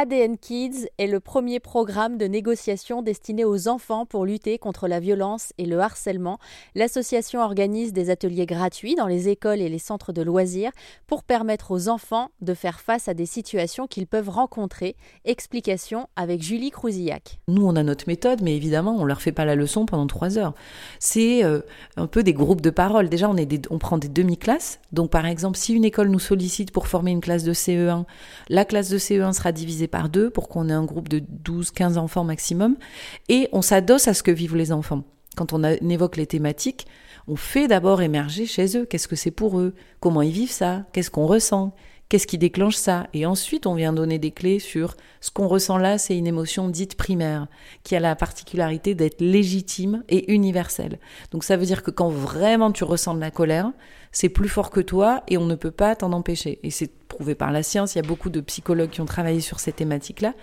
ADN Kids est le premier programme de négociation destiné aux enfants pour lutter contre la violence et le harcèlement. L'association organise des ateliers gratuits dans les écoles et les centres de loisirs pour permettre aux enfants de faire face à des situations qu'ils peuvent rencontrer. Explication avec Julie Crouzillac. Nous, on a notre méthode, mais évidemment, on leur fait pas la leçon pendant trois heures. C'est euh, un peu des groupes de parole. Déjà, on, est on prend des demi-classes. Donc, par exemple, si une école nous sollicite pour former une classe de CE1, la classe de CE1 sera divisée par deux pour qu'on ait un groupe de 12, 15 enfants maximum. Et on s'adosse à ce que vivent les enfants. Quand on, évoque les thématiques, on fait d'abord émerger chez eux qu'est-ce que c'est pour eux, comment ils vivent ça, qu'est-ce qu'on ressent, Qu'est-ce qui déclenche ça? Et ensuite, on vient donner des clés sur ce qu'on ressent là, c'est une émotion dite primaire, qui a la particularité d'être légitime et universelle. Donc ça veut dire que quand vraiment tu ressens de la colère, c'est plus fort que toi et on ne peut pas t'en empêcher. Et c'est prouvé par la science, il y a beaucoup de psychologues qui ont travaillé sur ces thématiques-là.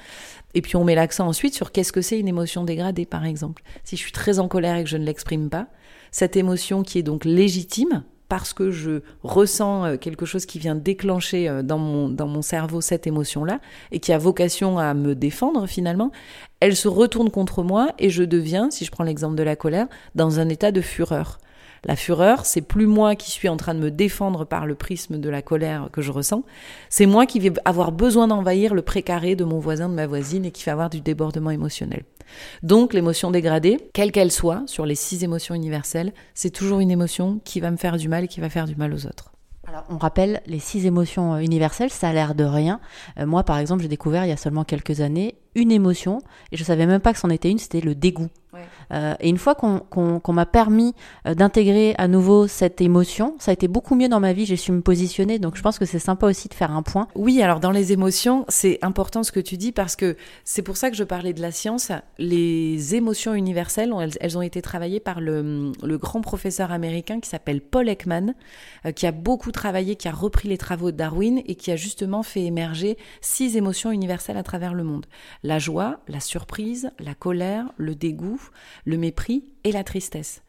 Et puis on met l'accent ensuite sur qu'est-ce que c'est une émotion dégradée, par exemple. Si je suis très en colère et que je ne l'exprime pas, cette émotion qui est donc légitime, parce que je ressens euh, quelque chose qui vient déclencher euh, dans mon, dans mon cerveau cette émotion-là et qui a vocation à me défendre finalement, elle se retourne contre moi et je deviens, si je prends l'exemple de la colère, dans un état de fureur. La fureur, c'est plus moi qui suis en train de me défendre par le prisme de la colère que je ressens, c'est moi qui vais avoir besoin d'envahir le précaré de mon voisin, de ma voisine et qui va avoir du débordement émotionnel. Donc l'émotion dégradée, quelle qu'elle soit, sur les six émotions universelles, c'est toujours une émotion qui va me faire du mal et qui va faire du mal aux autres. Alors, on rappelle les six émotions euh, universelles, ça a l'air de rien. Euh, moi, par exemple, j'ai découvert il y a seulement quelques années une émotion, et je savais même pas que c'en était une, c'était le dégoût. Euh, et une fois qu'on m'a permis euh, d'intégrer à nouveau cette émotion, ça a été beaucoup mieux dans ma vie, j'ai su me positionner, donc je pense que c'est sympa aussi de faire un point. Oui, alors dans les émotions, c'est important ce que tu dis parce que c'est pour ça que je parlais de la science. Les émotions universelles, elles, ont été travaillées par le, le grand professeur américain qui s'appelle Paul Ekman, euh, qui a beaucoup travaillé, qui a repris les travaux de Darwin et qui a justement fait émerger six émotions universelles à travers le monde la joie, la surprise, la colère, le dégoût, le mépris et la tristesse.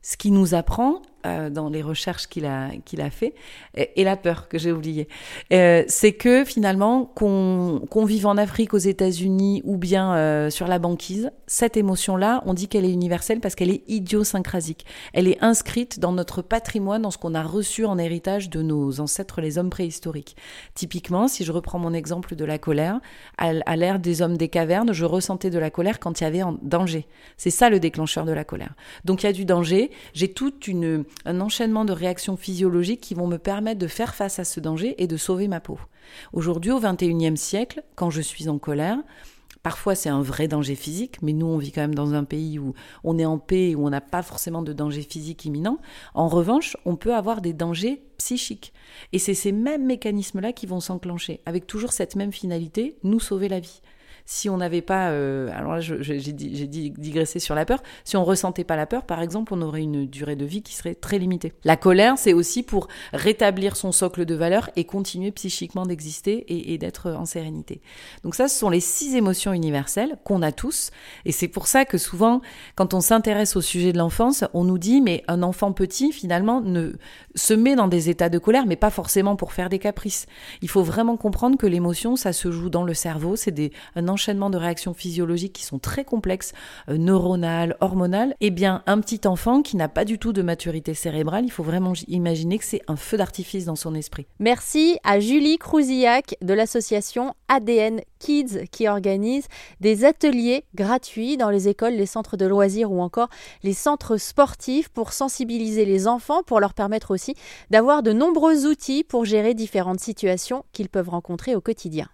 Ce qui nous apprend euh, dans les recherches qu'il a, qu'il a fait, et, la peur que j'ai oublié, euh, c'est que finalement, qu'on qu'on vive en Afrique, aux États-Unis ou bien euh, sur la banquise, cette émotion-là, on dit qu'elle est universelle parce qu'elle est idiosyncrasique. Elle est inscrite dans notre patrimoine, dans ce qu'on a reçu en héritage de nos ancêtres, les hommes préhistoriques. Typiquement, si je reprends mon exemple de la colère, à, à l'ère des hommes des cavernes, je ressentais de la colère quand il y avait un danger. C'est ça le déclencheur de la colère. Donc il y a du danger, j'ai toute une un enchaînement de réactions physiologiques qui vont me permettre de faire face à ce danger et de sauver ma peau. Aujourd'hui, au XXIe siècle, quand je suis en colère, Parfois, c'est un vrai danger physique, mais nous, on vit quand même dans un pays où on est en paix, où on n'a pas forcément de danger physique imminent. En revanche, on peut avoir des dangers psychiques. Et c'est ces mêmes mécanismes-là qui vont s'enclencher, avec toujours cette même finalité, nous sauver la vie si on n'avait pas, euh, alors là j'ai digressé sur la peur, si on ressentait pas la peur, par exemple, on aurait une durée de vie qui serait très limitée. La colère, c'est aussi pour rétablir son socle de valeur et continuer psychiquement d'exister et, d'être en sérénité. Donc ça, ce sont les six émotions universelles qu'on a tous, et c'est pour ça que souvent, quand on s'intéresse au sujet de l'enfance, on nous dit, mais un enfant petit, finalement, ne se met dans des états de colère, mais pas forcément pour faire des caprices. Il faut vraiment comprendre que l'émotion, ça se joue dans le cerveau, c'est un enchaînement de réactions physiologiques qui sont très complexes, euh, neuronales, hormonales, eh bien, un petit enfant qui n'a pas du tout de maturité cérébrale, il faut vraiment imaginer que c'est un feu d'artifice dans son esprit. Merci à Julie Crouzillac de l'association ADN Kids qui organise des ateliers gratuits dans les écoles, les centres de loisirs ou encore les centres sportifs pour sensibiliser les enfants, pour leur permettre aussi d'avoir de nombreux outils pour gérer différentes situations qu'ils peuvent rencontrer au quotidien.